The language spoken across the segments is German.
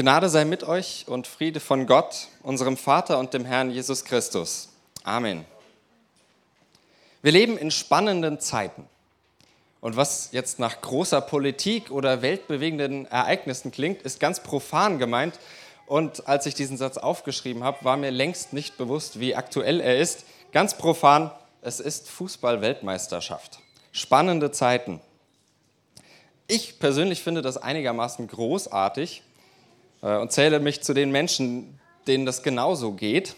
Gnade sei mit euch und Friede von Gott, unserem Vater und dem Herrn Jesus Christus. Amen. Wir leben in spannenden Zeiten. Und was jetzt nach großer Politik oder weltbewegenden Ereignissen klingt, ist ganz profan gemeint. Und als ich diesen Satz aufgeschrieben habe, war mir längst nicht bewusst, wie aktuell er ist. Ganz profan, es ist Fußball-Weltmeisterschaft. Spannende Zeiten. Ich persönlich finde das einigermaßen großartig und zähle mich zu den Menschen, denen das genauso geht.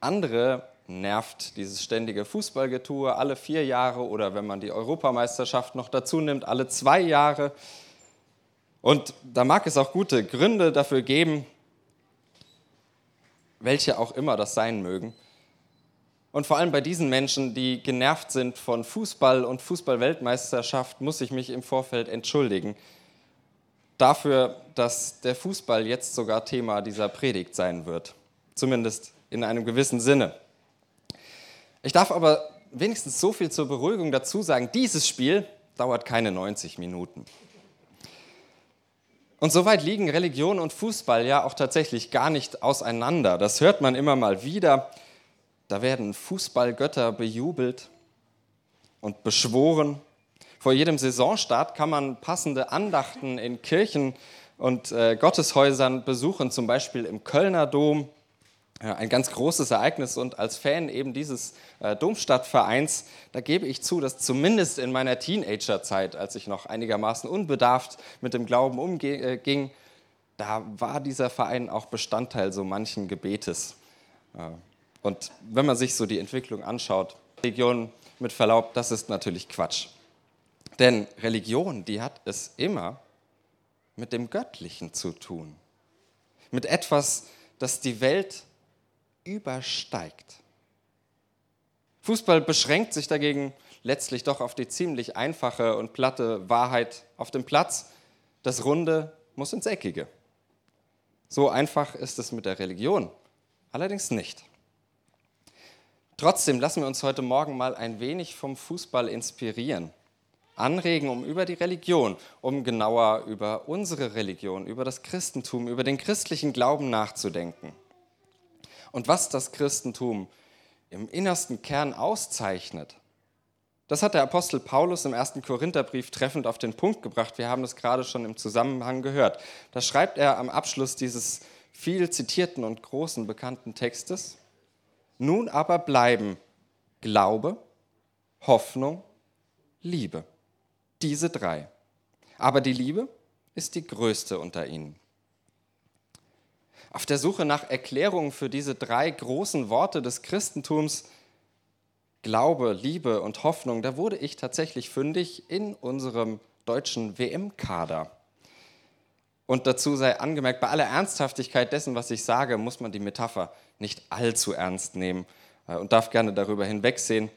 Andere nervt dieses ständige Fußballgetue alle vier Jahre oder wenn man die Europameisterschaft noch dazu nimmt, alle zwei Jahre. Und da mag es auch gute Gründe dafür geben, welche auch immer das sein mögen. Und vor allem bei diesen Menschen, die genervt sind von Fußball und Fußballweltmeisterschaft, muss ich mich im Vorfeld entschuldigen dafür, dass der Fußball jetzt sogar Thema dieser Predigt sein wird. Zumindest in einem gewissen Sinne. Ich darf aber wenigstens so viel zur Beruhigung dazu sagen, dieses Spiel dauert keine 90 Minuten. Und soweit liegen Religion und Fußball ja auch tatsächlich gar nicht auseinander. Das hört man immer mal wieder. Da werden Fußballgötter bejubelt und beschworen. Vor jedem Saisonstart kann man passende Andachten in Kirchen und äh, Gotteshäusern besuchen, zum Beispiel im Kölner Dom. Ja, ein ganz großes Ereignis und als Fan eben dieses äh, Domstadtvereins, da gebe ich zu, dass zumindest in meiner Teenagerzeit, als ich noch einigermaßen unbedarft mit dem Glauben umging, äh, da war dieser Verein auch Bestandteil so manchen Gebetes. Und wenn man sich so die Entwicklung anschaut, Religion mit Verlaub, das ist natürlich Quatsch. Denn Religion, die hat es immer mit dem Göttlichen zu tun. Mit etwas, das die Welt übersteigt. Fußball beschränkt sich dagegen letztlich doch auf die ziemlich einfache und platte Wahrheit auf dem Platz. Das Runde muss ins Eckige. So einfach ist es mit der Religion, allerdings nicht. Trotzdem lassen wir uns heute Morgen mal ein wenig vom Fußball inspirieren, anregen, um über die Religion, um genauer über unsere Religion, über das Christentum, über den christlichen Glauben nachzudenken. Und was das Christentum im innersten Kern auszeichnet, das hat der Apostel Paulus im ersten Korintherbrief treffend auf den Punkt gebracht. Wir haben es gerade schon im Zusammenhang gehört. Da schreibt er am Abschluss dieses viel zitierten und großen bekannten Textes, nun aber bleiben Glaube, Hoffnung, Liebe. Diese drei. Aber die Liebe ist die größte unter ihnen. Auf der Suche nach Erklärungen für diese drei großen Worte des Christentums, Glaube, Liebe und Hoffnung, da wurde ich tatsächlich fündig in unserem deutschen WM-Kader. Und dazu sei angemerkt, bei aller Ernsthaftigkeit dessen, was ich sage, muss man die Metapher nicht allzu ernst nehmen äh, und darf gerne darüber hinwegsehen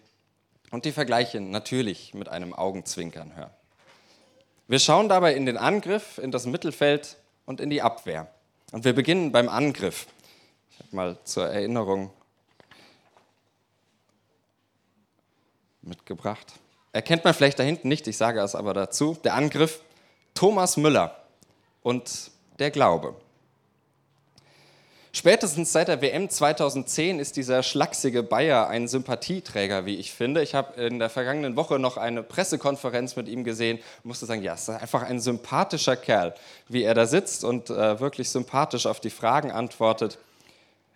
und die Vergleiche natürlich mit einem Augenzwinkern hören. Wir schauen dabei in den Angriff, in das Mittelfeld und in die Abwehr. Und wir beginnen beim Angriff. Ich habe mal zur Erinnerung mitgebracht. Erkennt man vielleicht da hinten nicht, ich sage es aber dazu. Der Angriff Thomas Müller und der Glaube. Spätestens seit der WM 2010 ist dieser schlachsige Bayer ein Sympathieträger, wie ich finde. Ich habe in der vergangenen Woche noch eine Pressekonferenz mit ihm gesehen und musste sagen, ja, es ist einfach ein sympathischer Kerl, wie er da sitzt und äh, wirklich sympathisch auf die Fragen antwortet.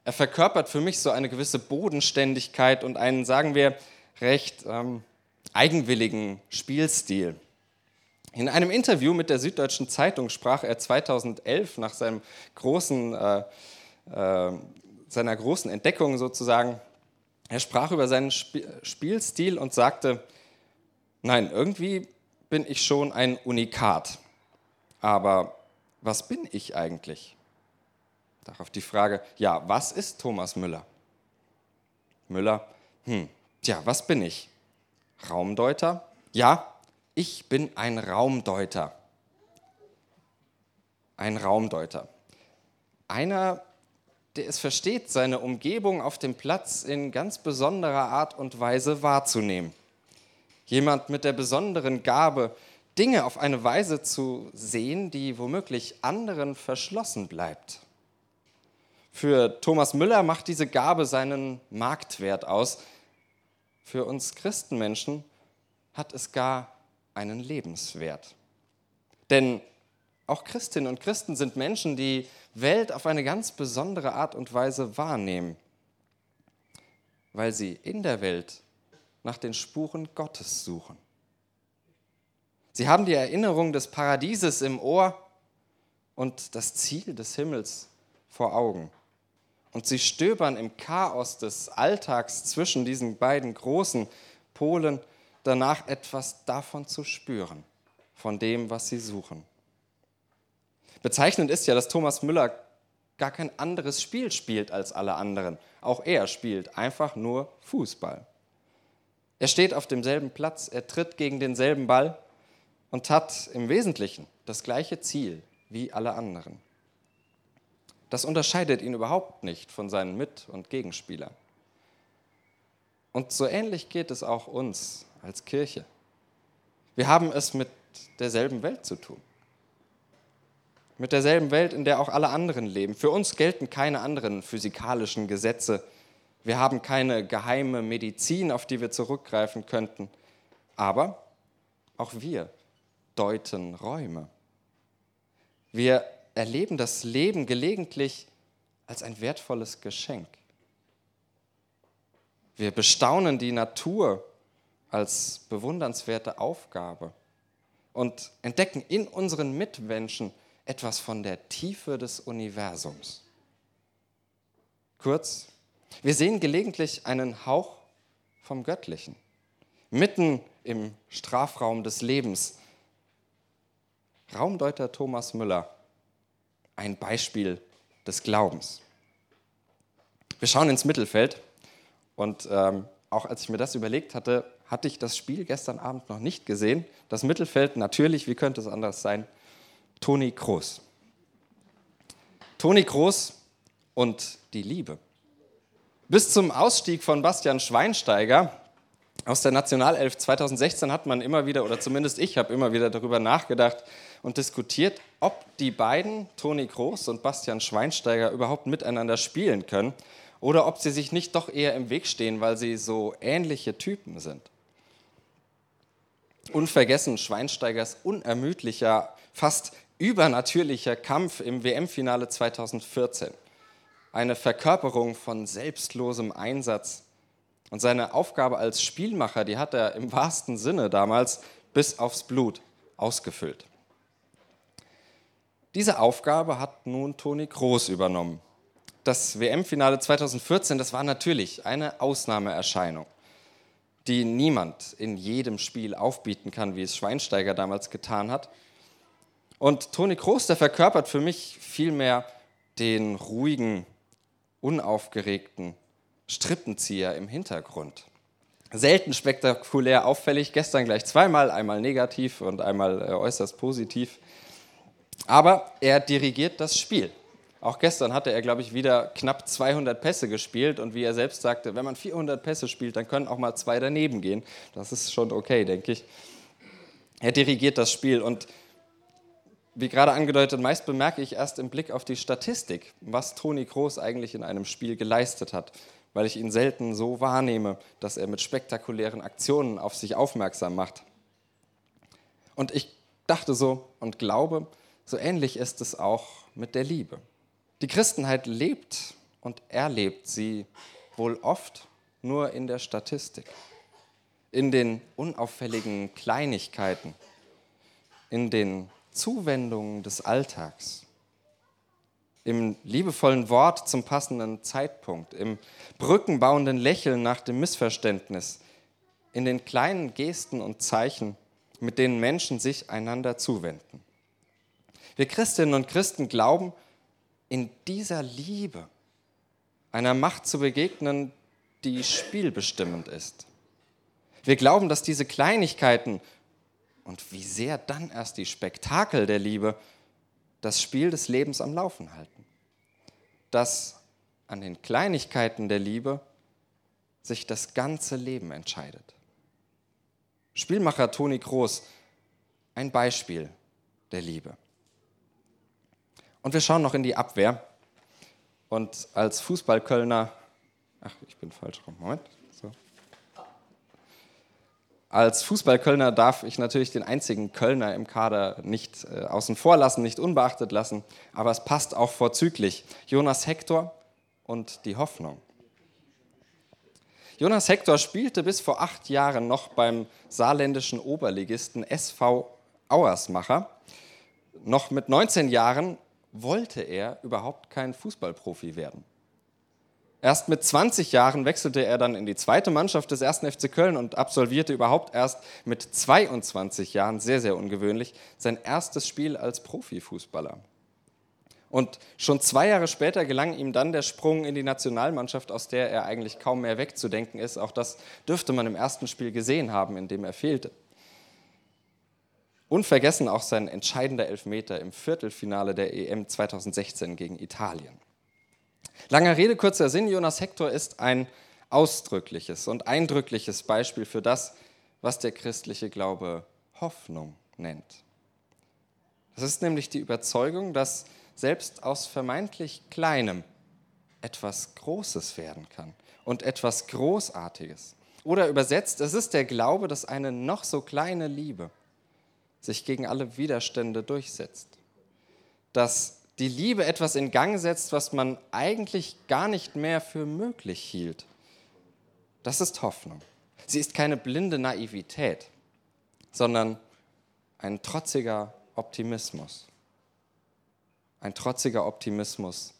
Er verkörpert für mich so eine gewisse Bodenständigkeit und einen, sagen wir, recht ähm, eigenwilligen Spielstil. In einem Interview mit der Süddeutschen Zeitung sprach er 2011 nach seinem großen, äh, äh, seiner großen Entdeckung sozusagen, er sprach über seinen Sp Spielstil und sagte, nein, irgendwie bin ich schon ein Unikat. Aber was bin ich eigentlich? Darauf die Frage, ja, was ist Thomas Müller? Müller, hm, tja, was bin ich? Raumdeuter? Ja, ich bin ein Raumdeuter. Ein Raumdeuter. Einer, es versteht, seine Umgebung auf dem Platz in ganz besonderer Art und Weise wahrzunehmen. Jemand mit der besonderen Gabe, Dinge auf eine Weise zu sehen, die womöglich anderen verschlossen bleibt. Für Thomas Müller macht diese Gabe seinen Marktwert aus. Für uns Christenmenschen hat es gar einen Lebenswert. Denn auch Christinnen und Christen sind Menschen, die Welt auf eine ganz besondere Art und Weise wahrnehmen, weil sie in der Welt nach den Spuren Gottes suchen. Sie haben die Erinnerung des Paradieses im Ohr und das Ziel des Himmels vor Augen. Und sie stöbern im Chaos des Alltags zwischen diesen beiden großen Polen danach etwas davon zu spüren, von dem, was sie suchen. Bezeichnend ist ja, dass Thomas Müller gar kein anderes Spiel spielt als alle anderen. Auch er spielt einfach nur Fußball. Er steht auf demselben Platz, er tritt gegen denselben Ball und hat im Wesentlichen das gleiche Ziel wie alle anderen. Das unterscheidet ihn überhaupt nicht von seinen Mit- und Gegenspielern. Und so ähnlich geht es auch uns als Kirche. Wir haben es mit derselben Welt zu tun mit derselben Welt, in der auch alle anderen leben. Für uns gelten keine anderen physikalischen Gesetze. Wir haben keine geheime Medizin, auf die wir zurückgreifen könnten. Aber auch wir deuten Räume. Wir erleben das Leben gelegentlich als ein wertvolles Geschenk. Wir bestaunen die Natur als bewundernswerte Aufgabe und entdecken in unseren Mitmenschen etwas von der Tiefe des Universums. Kurz, wir sehen gelegentlich einen Hauch vom Göttlichen, mitten im Strafraum des Lebens. Raumdeuter Thomas Müller, ein Beispiel des Glaubens. Wir schauen ins Mittelfeld und ähm, auch als ich mir das überlegt hatte, hatte ich das Spiel gestern Abend noch nicht gesehen. Das Mittelfeld natürlich, wie könnte es anders sein, Toni Kroos. Toni Kroos und die Liebe. Bis zum Ausstieg von Bastian Schweinsteiger aus der Nationalelf 2016 hat man immer wieder, oder zumindest ich habe immer wieder darüber nachgedacht und diskutiert, ob die beiden, Toni Kroos und Bastian Schweinsteiger, überhaupt miteinander spielen können oder ob sie sich nicht doch eher im Weg stehen, weil sie so ähnliche Typen sind. Unvergessen Schweinsteigers unermüdlicher, fast übernatürlicher Kampf im WM-Finale 2014. Eine Verkörperung von selbstlosem Einsatz. Und seine Aufgabe als Spielmacher, die hat er im wahrsten Sinne damals bis aufs Blut ausgefüllt. Diese Aufgabe hat nun Toni Kroos übernommen. Das WM-Finale 2014, das war natürlich eine Ausnahmeerscheinung, die niemand in jedem Spiel aufbieten kann, wie es Schweinsteiger damals getan hat. Und Toni Kroos, der verkörpert für mich vielmehr den ruhigen, unaufgeregten Strippenzieher im Hintergrund. Selten spektakulär auffällig, gestern gleich zweimal, einmal negativ und einmal äh, äußerst positiv. Aber er dirigiert das Spiel. Auch gestern hatte er, glaube ich, wieder knapp 200 Pässe gespielt und wie er selbst sagte, wenn man 400 Pässe spielt, dann können auch mal zwei daneben gehen. Das ist schon okay, denke ich. Er dirigiert das Spiel und wie gerade angedeutet, meist bemerke ich erst im Blick auf die Statistik, was Toni Kroos eigentlich in einem Spiel geleistet hat, weil ich ihn selten so wahrnehme, dass er mit spektakulären Aktionen auf sich aufmerksam macht. Und ich dachte so und glaube, so ähnlich ist es auch mit der Liebe. Die Christenheit lebt und erlebt sie wohl oft nur in der Statistik, in den unauffälligen Kleinigkeiten, in den Zuwendung des Alltags, im liebevollen Wort zum passenden Zeitpunkt, im brückenbauenden Lächeln nach dem Missverständnis, in den kleinen Gesten und Zeichen, mit denen Menschen sich einander zuwenden. Wir Christinnen und Christen glauben, in dieser Liebe einer Macht zu begegnen, die spielbestimmend ist. Wir glauben, dass diese Kleinigkeiten und wie sehr dann erst die Spektakel der Liebe das Spiel des Lebens am Laufen halten. Dass an den Kleinigkeiten der Liebe sich das ganze Leben entscheidet. Spielmacher Toni Groß, ein Beispiel der Liebe. Und wir schauen noch in die Abwehr. Und als Fußballkölner, ach, ich bin falsch rum, Moment. So. Als Fußballkölner darf ich natürlich den einzigen Kölner im Kader nicht äh, außen vor lassen, nicht unbeachtet lassen, aber es passt auch vorzüglich. Jonas Hector und die Hoffnung. Jonas Hector spielte bis vor acht Jahren noch beim saarländischen Oberligisten SV Auersmacher. Noch mit 19 Jahren wollte er überhaupt kein Fußballprofi werden. Erst mit 20 Jahren wechselte er dann in die zweite Mannschaft des 1. FC Köln und absolvierte überhaupt erst mit 22 Jahren, sehr, sehr ungewöhnlich, sein erstes Spiel als Profifußballer. Und schon zwei Jahre später gelang ihm dann der Sprung in die Nationalmannschaft, aus der er eigentlich kaum mehr wegzudenken ist. Auch das dürfte man im ersten Spiel gesehen haben, in dem er fehlte. Unvergessen auch sein entscheidender Elfmeter im Viertelfinale der EM 2016 gegen Italien. Langer Rede, kurzer Sinn, Jonas Hector ist ein ausdrückliches und eindrückliches Beispiel für das, was der christliche Glaube Hoffnung nennt. Das ist nämlich die Überzeugung, dass selbst aus vermeintlich Kleinem etwas Großes werden kann und etwas Großartiges. Oder übersetzt, es ist der Glaube, dass eine noch so kleine Liebe sich gegen alle Widerstände durchsetzt. Dass die Liebe etwas in Gang setzt, was man eigentlich gar nicht mehr für möglich hielt. Das ist Hoffnung. Sie ist keine blinde Naivität, sondern ein trotziger Optimismus. Ein trotziger Optimismus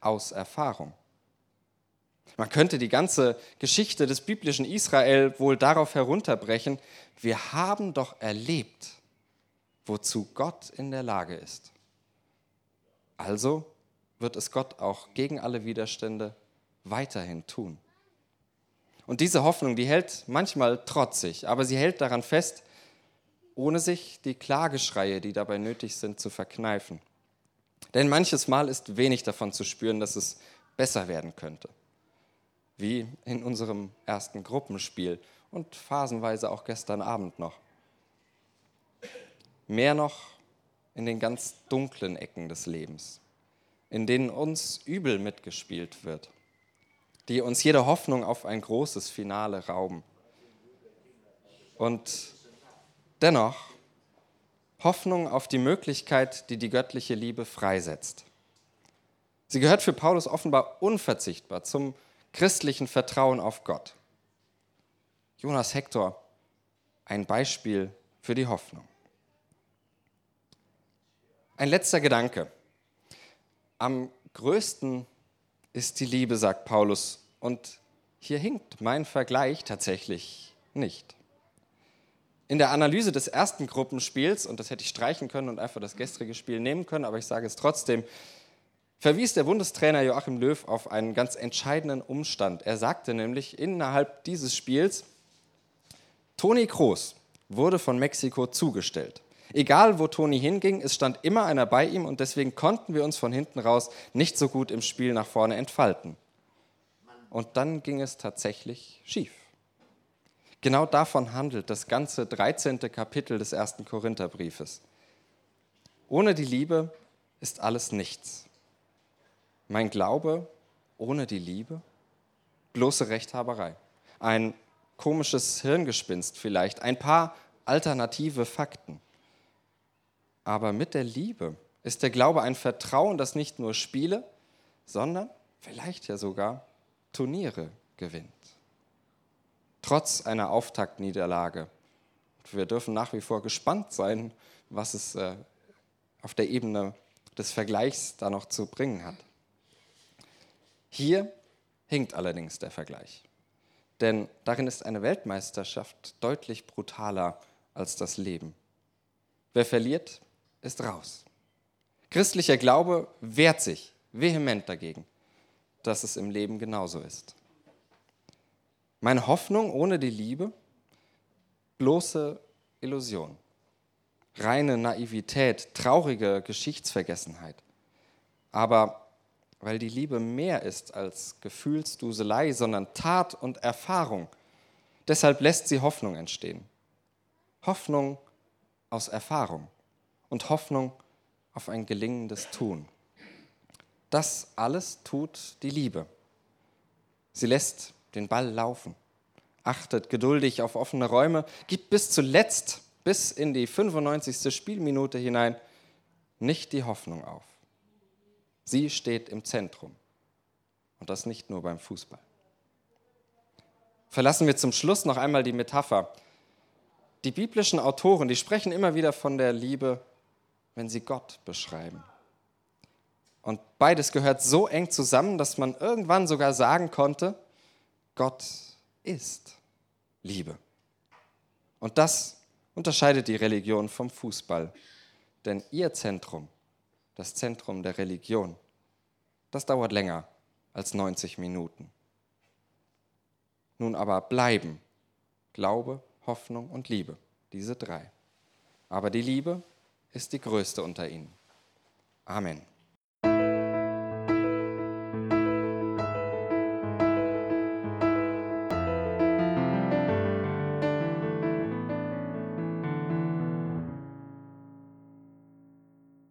aus Erfahrung. Man könnte die ganze Geschichte des biblischen Israel wohl darauf herunterbrechen, wir haben doch erlebt, wozu Gott in der Lage ist. Also wird es Gott auch gegen alle Widerstände weiterhin tun. Und diese Hoffnung, die hält manchmal trotzig, aber sie hält daran fest, ohne sich die Klageschreie, die dabei nötig sind, zu verkneifen. Denn manches Mal ist wenig davon zu spüren, dass es besser werden könnte. Wie in unserem ersten Gruppenspiel und phasenweise auch gestern Abend noch. Mehr noch in den ganz dunklen Ecken des Lebens, in denen uns übel mitgespielt wird, die uns jede Hoffnung auf ein großes Finale rauben. Und dennoch Hoffnung auf die Möglichkeit, die die göttliche Liebe freisetzt. Sie gehört für Paulus offenbar unverzichtbar zum christlichen Vertrauen auf Gott. Jonas Hector, ein Beispiel für die Hoffnung. Ein letzter Gedanke. Am größten ist die Liebe, sagt Paulus, und hier hinkt mein Vergleich tatsächlich nicht. In der Analyse des ersten Gruppenspiels, und das hätte ich streichen können und einfach das gestrige Spiel nehmen können, aber ich sage es trotzdem, verwies der Bundestrainer Joachim Löw auf einen ganz entscheidenden Umstand. Er sagte nämlich innerhalb dieses Spiels, Toni Kroos wurde von Mexiko zugestellt. Egal, wo Toni hinging, es stand immer einer bei ihm und deswegen konnten wir uns von hinten raus nicht so gut im Spiel nach vorne entfalten. Und dann ging es tatsächlich schief. Genau davon handelt das ganze 13. Kapitel des ersten Korintherbriefes. Ohne die Liebe ist alles nichts. Mein Glaube ohne die Liebe? Bloße Rechthaberei. Ein komisches Hirngespinst vielleicht, ein paar alternative Fakten. Aber mit der Liebe ist der Glaube ein Vertrauen, das nicht nur Spiele, sondern vielleicht ja sogar Turniere gewinnt trotz einer Auftaktniederlage. Wir dürfen nach wie vor gespannt sein, was es äh, auf der Ebene des Vergleichs da noch zu bringen hat. Hier hinkt allerdings der Vergleich, denn darin ist eine Weltmeisterschaft deutlich brutaler als das Leben. Wer verliert, ist raus. Christlicher Glaube wehrt sich vehement dagegen, dass es im Leben genauso ist. Meine Hoffnung ohne die Liebe? Bloße Illusion. Reine Naivität, traurige Geschichtsvergessenheit. Aber weil die Liebe mehr ist als Gefühlsduselei, sondern Tat und Erfahrung, deshalb lässt sie Hoffnung entstehen. Hoffnung aus Erfahrung und Hoffnung auf ein gelingendes Tun. Das alles tut die Liebe. Sie lässt den Ball laufen, achtet geduldig auf offene Räume, gibt bis zuletzt, bis in die 95. Spielminute hinein, nicht die Hoffnung auf. Sie steht im Zentrum. Und das nicht nur beim Fußball. Verlassen wir zum Schluss noch einmal die Metapher. Die biblischen Autoren, die sprechen immer wieder von der Liebe, wenn sie Gott beschreiben. Und beides gehört so eng zusammen, dass man irgendwann sogar sagen konnte, Gott ist Liebe. Und das unterscheidet die Religion vom Fußball. Denn ihr Zentrum, das Zentrum der Religion, das dauert länger als 90 Minuten. Nun aber bleiben Glaube, Hoffnung und Liebe, diese drei. Aber die Liebe ist die größte unter ihnen. Amen.